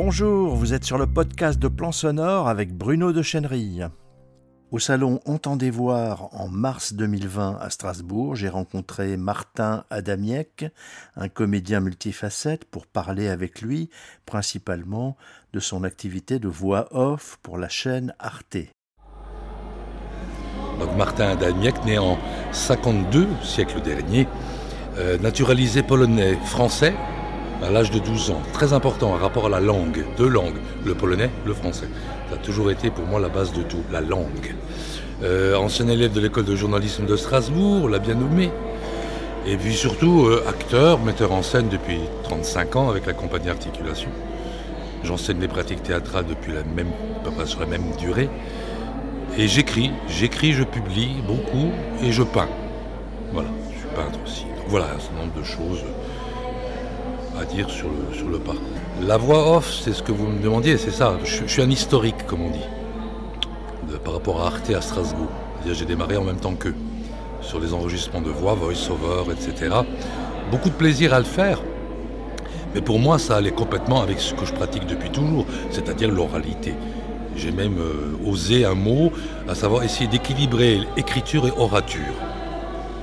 Bonjour, vous êtes sur le podcast de Plan Sonore avec Bruno de Chenerille. Au salon Entendez voir en mars 2020 à Strasbourg, j'ai rencontré Martin Adamiec, un comédien multifacette, pour parler avec lui principalement de son activité de voix off pour la chaîne Arte. Martin Adamiec, né en 52, siècle dernier, euh, naturalisé polonais, français, à l'âge de 12 ans. Très important, un rapport à la langue, deux langues, le polonais, le français. Ça a toujours été pour moi la base de tout, la langue. Euh, ancien élève de l'école de journalisme de Strasbourg, on l'a bien nommé. Et puis surtout euh, acteur, metteur en scène depuis 35 ans avec la compagnie Articulation. J'enseigne les pratiques théâtrales depuis la même, à peu près sur la même durée. Et j'écris, j'écris, je publie beaucoup et je peins. Voilà, je suis peintre aussi. Donc voilà, un certain nombre de choses dire sur le, sur le. La voix off, c'est ce que vous me demandiez, c'est ça. Je, suis un historique, comme on dit, par rapport à Arte à Strasbourg. J'ai démarré en même temps qu'eux, sur les enregistrements de voix, voice-over, etc. Beaucoup de plaisir à le faire. Mais pour moi, ça allait complètement avec ce que je pratique depuis toujours, c'est-à-dire l'oralité. J'ai même euh, osé un mot, à savoir essayer d'équilibrer écriture et orature.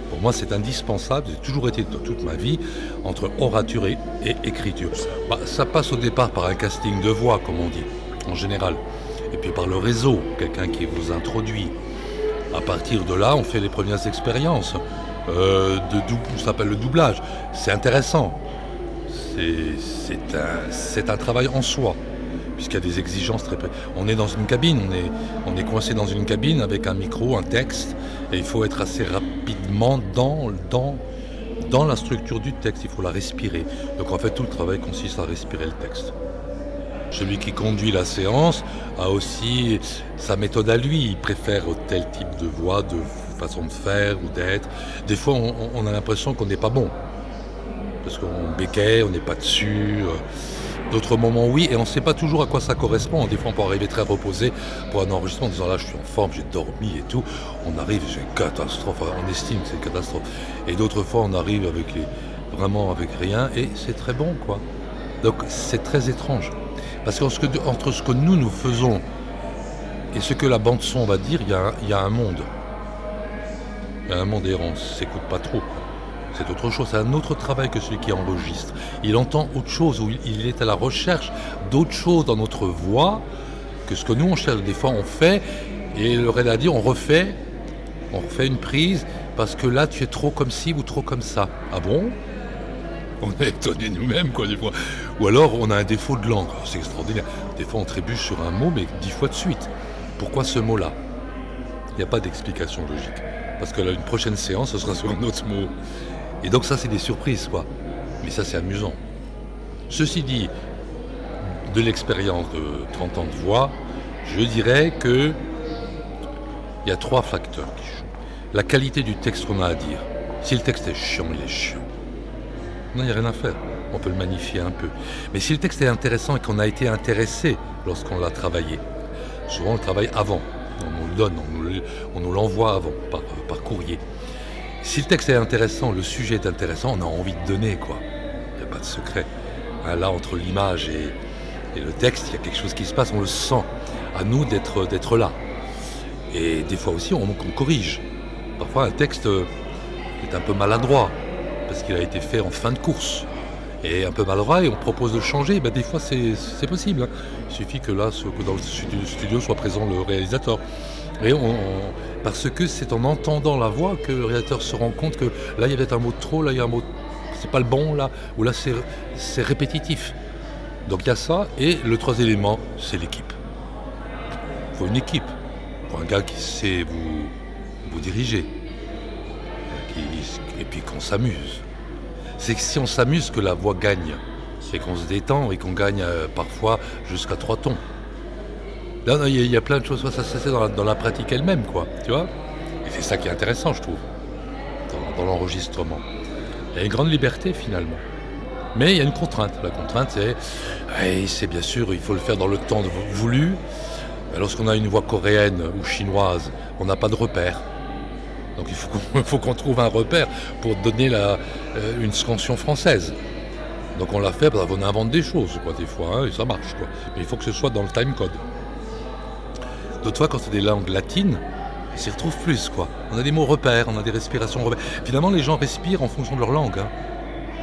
Pour moi, c'est indispensable, j'ai toujours été toute ma vie entre orature et, écriture. Bah, ça passe au départ par un casting de voix, comme on dit, en général. Et puis par le réseau, quelqu'un qui vous introduit. À partir de là, on fait les premières expériences. Euh, de ça s'appelle le doublage. C'est intéressant. C'est un, un travail en soi puisqu'il y a des exigences très... On est dans une cabine, on est, on coincé dans une cabine avec un micro, un texte, et il faut être assez rapidement dans la structure du texte, il faut la respirer. Donc en fait, tout le travail consiste à respirer le texte. Celui qui conduit la séance a aussi sa méthode à lui, il préfère tel type de voix, de façon de faire ou d'être. Des fois, on, a l'impression qu'on n'est pas bon, parce qu'on béquait, on n'est pas dessus. D'autres moments, oui, et on ne sait pas toujours à quoi ça correspond. Des fois, on peut arriver très reposé pour un enregistrement en disant là, je suis en forme, j'ai dormi et tout. On arrive, c'est une catastrophe, on estime que c'est une catastrophe. Et d'autres fois, on arrive vraiment avec rien, et c'est très bon, quoi. Donc, c'est très étrange. Parce qu'entre ce que nous, nous faisons et ce que la bande-son va dire, il y, y, a un monde. Il y a un monde errant, on ne s'écoute pas trop c'est autre chose, c'est un autre travail que celui qui enregistre. Il entend autre chose, ou il est à la recherche d'autre chose dans notre voix que ce que nous on cherche. Des fois on fait, et le rédacteur dit on refait, on refait une prise, parce que là tu es trop comme ci ou trop comme ça. Ah bon? On est étonné nous-mêmes, quoi, des fois. Ou alors, on a un défaut de langue. C'est extraordinaire. Des fois, on trébuche sur un mot, mais dix fois de suite. Pourquoi ce mot-là? Il n'y a pas d'explication logique. Parce que là, une prochaine séance, ce sera sur un autre mot. Et donc ça, c'est des surprises, quoi. Mais ça, c'est amusant. Ceci dit, de l'expérience de 30 ans de voix, je dirais que il y a trois facteurs qui jouent. La qualité du texte qu'on a à dire. Si le texte est chiant, il est chiant. Non, il n'y a rien à faire. On peut le magnifier un peu. Mais si le texte est intéressant et qu'on a été intéressé lorsqu'on l'a travaillé, souvent on le travaille avant. On nous le donne, on nous l'envoie avant, par courrier. Si le texte est intéressant, le sujet est intéressant, on a envie de donner, quoi. Il n'y a pas de secret. Hein, là, entre l'image et, le texte, il y a quelque chose qui se passe, on le sent. À nous d'être, d'être là. Et des fois aussi, on, corrige. Parfois, un texte est un peu maladroit, parce qu'il a été fait en fin de course. Et un peu maladroit, et on propose de changer. Ben, des fois, c'est, possible. Hein. Il suffit que là, que dans le studio soit présent le réalisateur. Et parce que c'est en entendant la voix que le réalisateur se rend compte que là, il y avait un mot de trop, là, il y a un mot. C'est pas le bon, là, ou là, c'est répétitif. Donc il y a ça, et le troisième élément, c'est l'équipe. Il faut une équipe. Pour un gars qui sait vous diriger. et puis qu'on s'amuse. C'est que si on s'amuse que la voix gagne. C'est qu'on se détend et qu'on gagne euh, parfois jusqu'à trois tons il y, a plein de choses, ça, c'est dans, la pratique elle-même, quoi, tu vois. Et c'est ça qui est intéressant, je trouve, dans, l'enregistrement. Il y a une grande liberté, finalement. Mais il y a une contrainte. La contrainte, c'est, c'est bien sûr, il faut le faire dans le temps voulu. Lorsqu'on a une voix coréenne ou chinoise, on n'a pas de repère. Donc il faut qu'on trouve un repère pour donner la, euh, une scansion française. Donc on l'a fait parce qu'on invente des choses, quoi, des fois, hein, et ça marche, quoi. Mais il faut que ce soit dans le time code. D'autres fois, quand c'est des langues latines, on s'y retrouve plus, quoi. On a des mots repères, on a des respirations repères. Finalement, les gens respirent en fonction de leur langue. Hein.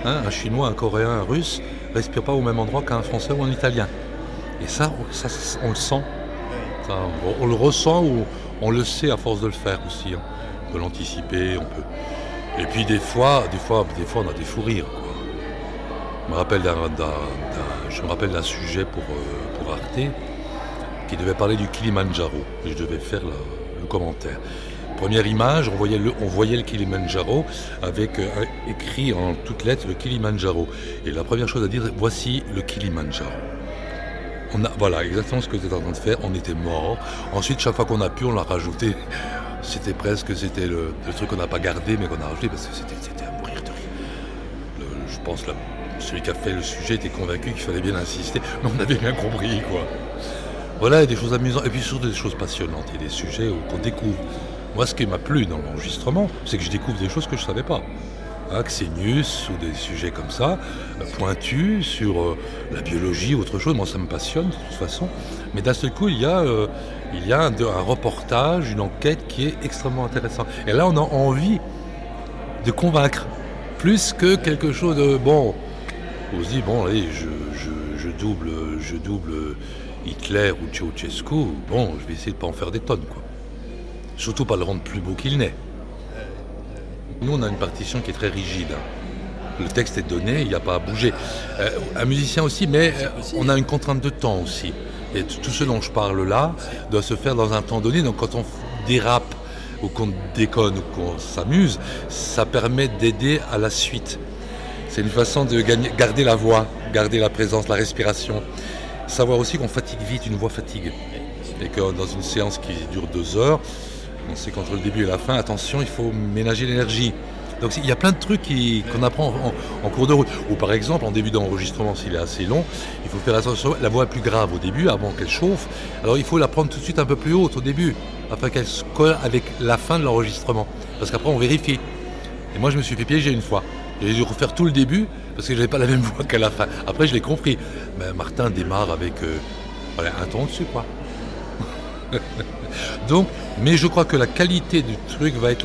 Hein, un chinois, un coréen, un russe ne respirent pas au même endroit qu'un français ou un italien. Et ça, ça on le sent. on, le ressent ou on le sait à force de le faire aussi. On peut l'anticiper, on peut. Et puis des fois, des fois, des fois, on a des fous rires. Je me rappelle d'un, je me rappelle d'un sujet pour, euh, pour Arte qui devait parler du Kilimanjaro. Je devais faire le commentaire. Première image, on voyait le, on Kilimanjaro avec euh, écrit en toutes lettres le Kilimanjaro. Et la première chose à dire, voici le Kilimanjaro. On a, voilà, exactement ce que tu étais en train de faire. On était mort. Ensuite, chaque fois qu'on a pu, on l'a rajouté. C'était presque, c'était le, truc qu'on n'a pas gardé, mais qu'on a rajouté parce que c'était, à mourir de rire. je pense que celui qui a fait le sujet était convaincu qu'il fallait bien insister, mais on avait bien compris, quoi. Voilà, il y a des choses amusantes, et puis surtout des choses passionnantes, et des sujets qu'on découvre. Moi, ce qui m'a plu dans l'enregistrement, c'est que je découvre des choses que je ne savais pas. Xenius ou des sujets comme ça, euh, pointus sur euh, la biologie ou autre chose. Moi, ça me passionne de toute façon. Mais d'un seul coup, il y a, euh, il y a un, reportage, une enquête qui est extrêmement intéressante. Et là, on a envie de convaincre, plus que quelque chose de bon. On se dit, bon, allez, je, double, je double Hitler ou Ceausescu, bon, je vais essayer de ne pas en faire des tonnes, quoi. Surtout pas le rendre plus beau qu'il n'est. Nous, on a une partition qui est très rigide. Le texte est donné, il n'y a pas à bouger. Euh, un musicien aussi, mais euh, on a une contrainte de temps aussi. Et tout ce dont je parle là doit se faire dans un temps donné. Donc quand on dérape ou qu'on déconne ou qu'on s'amuse, ça permet d'aider à la suite. C'est une façon de garder la voix, garder la présence, la respiration. Savoir aussi qu'on fatigue vite, une voix fatigue. Et que dans une séance qui dure deux heures, on sait qu'entre le début et la fin, attention, il faut ménager l'énergie. Donc il y a plein de trucs qu'on apprend en, cours de route. Ou par exemple, en début d'enregistrement, s'il est assez long, il faut faire attention. La voix plus grave au début, avant qu'elle chauffe. Alors il faut la prendre tout de suite un peu plus haute au début, afin qu'elle se colle avec la fin de l'enregistrement. Parce qu'après, on vérifie. Et moi, je me suis fait piéger une fois. J'ai dû refaire tout le début, parce que je n'avais pas la même voix qu'à la fin. Après, je l'ai compris. Martin démarre avec euh, un ton dessus, quoi. Donc, mais je crois que la qualité du truc va être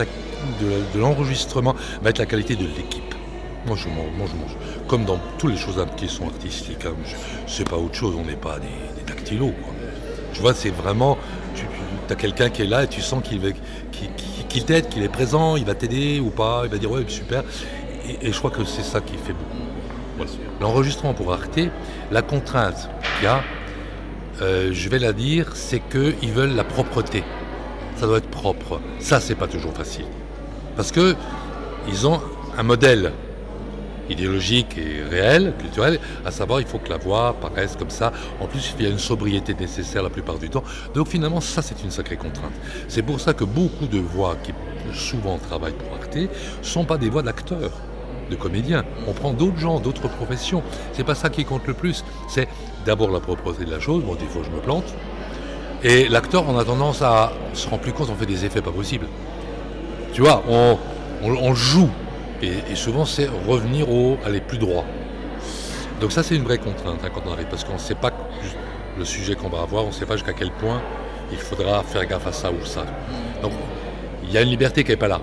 de, l'enregistrement, va être la qualité de l'équipe. Moi je, mange, Comme dans toutes les choses qui sont artistiques. Hein. C'est pas autre chose, on n'est pas des, des dactylos. Tu vois, c'est vraiment. Tu, as quelqu'un qui est là et tu sens qu'il qui, t'aide, qu'il est présent, il va t'aider ou pas, il va dire ouais, super. Et, je crois que c'est ça qui fait beaucoup. L'enregistrement pour Arte, la contrainte qu'il y a, euh, je vais la dire, c'est qu'ils veulent la propreté. Ça doit être propre. Ça, c'est pas toujours facile. Parce que ils ont un modèle idéologique et réel, culturel, à savoir il faut que la voix paraisse comme ça. En plus, il y a une sobriété nécessaire la plupart du temps. Donc finalement, ça c'est une sacrée contrainte. C'est pour ça que beaucoup de voix qui souvent travaillent pour Arte sont pas des voix d'acteurs de comédiens. On prend d'autres gens, d'autres professions. C'est pas ça qui compte le plus. C'est d'abord la propreté de la chose. Bon, des fois je me plante. Et l'acteur, on a tendance à se rend plus compte, on fait des effets pas possibles. Tu vois, on, on, joue. Et, souvent, c'est revenir au aller plus droit. Donc ça, c'est une vraie contrainte hein, quand on arrive, parce qu'on ne sait pas le sujet qu'on va avoir, on ne sait pas jusqu'à quel point il faudra faire gaffe à ça ou ça. Donc, il y a une liberté qui n'est pas là.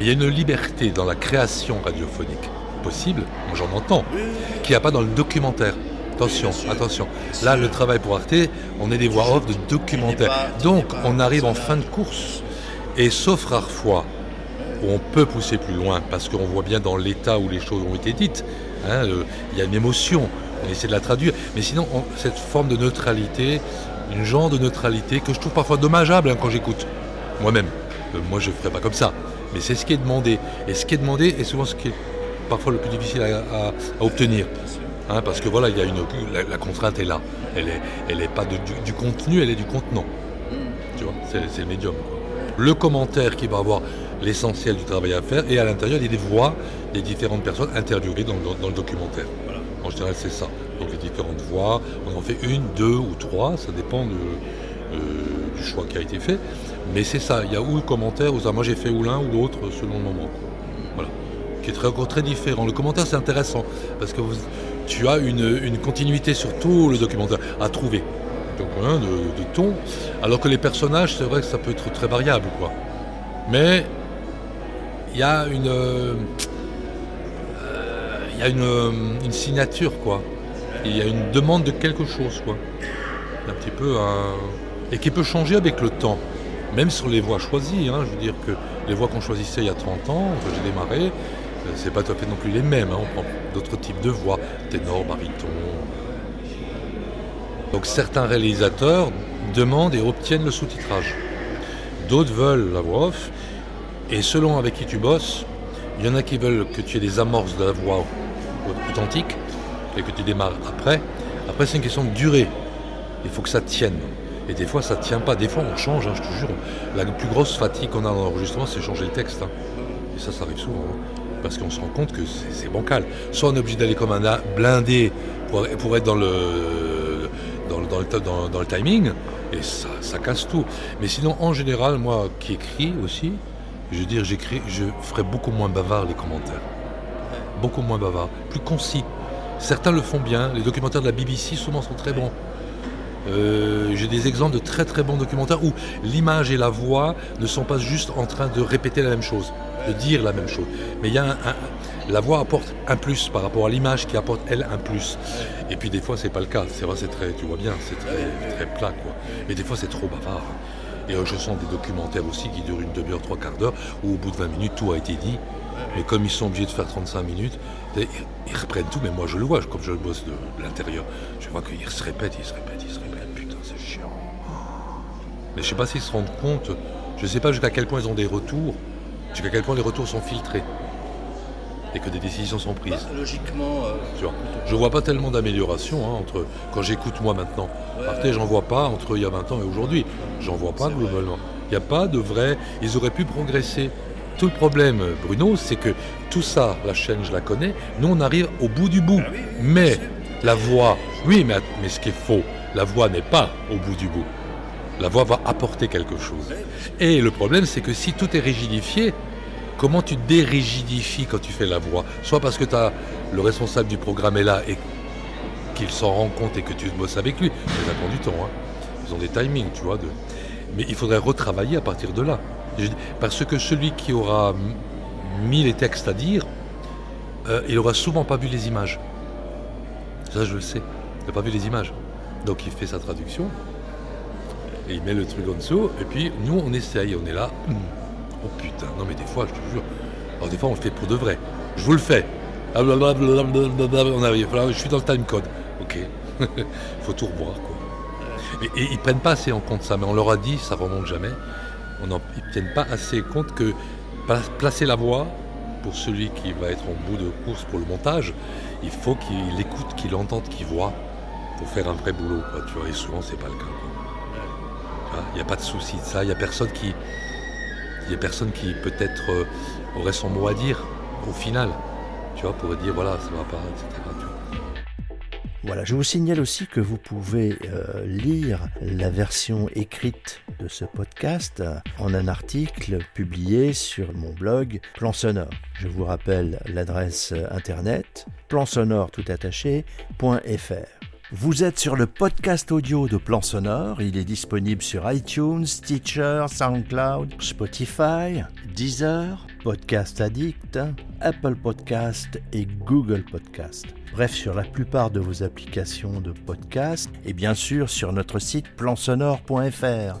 Il y a une liberté dans la création radiophonique possible, moi j'en entends, qu'il n'y a pas dans le documentaire. Attention, attention. Là, le travail pour Arte, on est des voix off de documentaire. Donc, on arrive en fin de course. Et sauf rare fois où on peut pousser plus loin, parce qu'on voit bien dans l'état où les choses ont été dites, hein, il y a une émotion, on essaie de la traduire. Mais sinon, cette forme de neutralité, une genre de neutralité que je trouve parfois dommageable hein, quand j'écoute moi-même. Euh, moi, je ne ferais pas comme ça mais c'est ce qui est demandé. Et ce qui est demandé est souvent ce qui est parfois le plus difficile à, obtenir. Hein, parce que voilà, il y a une, la, contrainte est là. Elle n'est pas du, contenu, elle est du contenant. Tu vois, c'est le médium. Le commentaire qui va avoir l'essentiel du travail à faire, et à l'intérieur, il y a des voix des différentes personnes interviewées dans, le documentaire. En général, c'est ça. Donc les différentes voix, on en fait une, deux ou trois, ça dépend euh, du choix qui a été fait. Mais c'est ça, il y a ou le commentaire, ou ça, moi j'ai fait ou l'un ou l'autre selon le moment. Voilà. qui est très, encore très différent. Le commentaire, c'est intéressant parce que tu as une, continuité sur tout le documentaire à trouver. De, ton. Alors que les personnages, c'est vrai que ça peut être très variable, quoi. Mais il y a une. Euh, y a une, une, signature, quoi. Il y a une demande de quelque chose, quoi. Un petit peu un. Et qui peut changer avec le temps même sur les voies choisies. Hein, je veux dire que les voies qu'on choisissait il y a 30 ans, que j'ai démarré, euh, c'est pas tout à fait non plus les mêmes. Hein. on prend d'autres types de voix, ténor, baryton. Donc certains réalisateurs demandent et obtiennent le sous-titrage. D'autres veulent la voix off. Et selon avec qui tu bosses, il y en a qui veulent que tu aies des amorces de la voix authentique et que tu démarres après. Après, c'est une question de durée. Il faut que ça tienne. Et des fois, ça ne tient pas. Des fois, on change, hein, je te jure. La plus grosse fatigue qu'on a dans l'enregistrement, c'est changer le texte. Hein. Et ça, ça arrive souvent. Hein. Parce qu'on se rend compte que c'est bancal. Soit on est obligé d'aller comme un blindé pour, pour être dans le, dans, le, timing, et ça, casse tout. Mais sinon, en général, moi qui écris aussi, je veux dire, j'écris, je ferai beaucoup moins bavard les commentaires. Beaucoup moins bavard, plus concis. Certains le font bien. Les documentaires de la BBC souvent sont très bons. Euh, j'ai des exemples de très très bons documentaires où l'image et la voix ne sont pas juste en train de répéter la même chose, de dire la même chose. Mais il y a la voix apporte un plus par rapport à l'image qui apporte elle un plus. Et puis des fois c'est pas le cas. C'est vrai, c'est très, tu vois bien, c'est très, très plat. Mais des fois c'est trop bavard. Et euh, je sens des documentaires aussi qui durent une demi-heure, trois quarts d'heure, où au bout de 20 minutes tout a été dit. Mais comme ils sont obligés de faire 35 minutes, ils, reprennent tout, mais moi je le vois, comme je le bosse de, l'intérieur, je vois qu'ils se répètent, ils se répètent, ils se répètent. Mais je sais pas s'ils se rendent compte, je ne sais pas jusqu'à quel point ils ont des retours, jusqu'à quel point les retours sont filtrés et que des décisions sont prises. Bah, logiquement. Euh, je vois pas tellement d'amélioration hein, entre quand j'écoute moi maintenant. Ouais, j'en vois pas entre il y a 20 ans et aujourd'hui. J'en vois pas globalement. Il n'y a pas de vrai. Ils auraient pu progresser. Tout le problème, Bruno, c'est que tout ça, la chaîne, je la connais. Nous, on arrive au bout du bout. Ah mais la voix, oui, mais, mais ce qui est faux, la voix n'est pas au bout du bout. La voix va apporter quelque chose. Et le problème, c'est que si tout est rigidifié, comment tu dérigidifies quand tu fais la voix? Soit parce que le responsable du programme est là et qu'il s'en rend compte et que tu bosses avec lui. Ça prend du temps. Hein. Ils ont des timings, tu vois. Mais il faudrait retravailler à partir de là. Parce que celui qui aura mis les textes à dire, euh, il aura souvent pas vu les images. Ça, je le sais. Il n'a pas vu les images. Donc il fait sa traduction, et il met le truc en dessous, et puis nous on essaye, on est là. Oh putain, non mais des fois, je te jure, alors des fois on le fait pour de vrai. Je vous le fais. On arrive, je suis dans le time code. Ok, il faut tout revoir quoi. Et, ils prennent pas assez en compte ça, mais on leur a dit, ça remonte jamais. On ils ne tiennent pas assez compte que placer la voix pour celui qui va être en bout de course pour le montage, il faut qu'il écoute, qu'il entende, qu'il voit pour faire un vrai boulot. tu vois, et souvent c'est pas le cas. Il n'y a pas de souci de ça. Il n'y a personne qui, il a personne qui peut-être euh, aurait son mot à dire au final. Tu vois, pourrait dire voilà, ça va pas, etc. Voilà, je vous signale aussi que vous pouvez euh, lire la version écrite de ce podcast en un article publié sur mon blog Plan Sonore. Je vous rappelle l'adresse internet plansonore tout vous êtes sur le podcast audio de Plan Sonore. Il est disponible sur iTunes, Stitcher, SoundCloud, Spotify, Deezer, Podcast Addict, Apple Podcast et Google Podcast. Bref, sur la plupart de vos applications de podcast et bien sûr sur notre site plansonore.fr.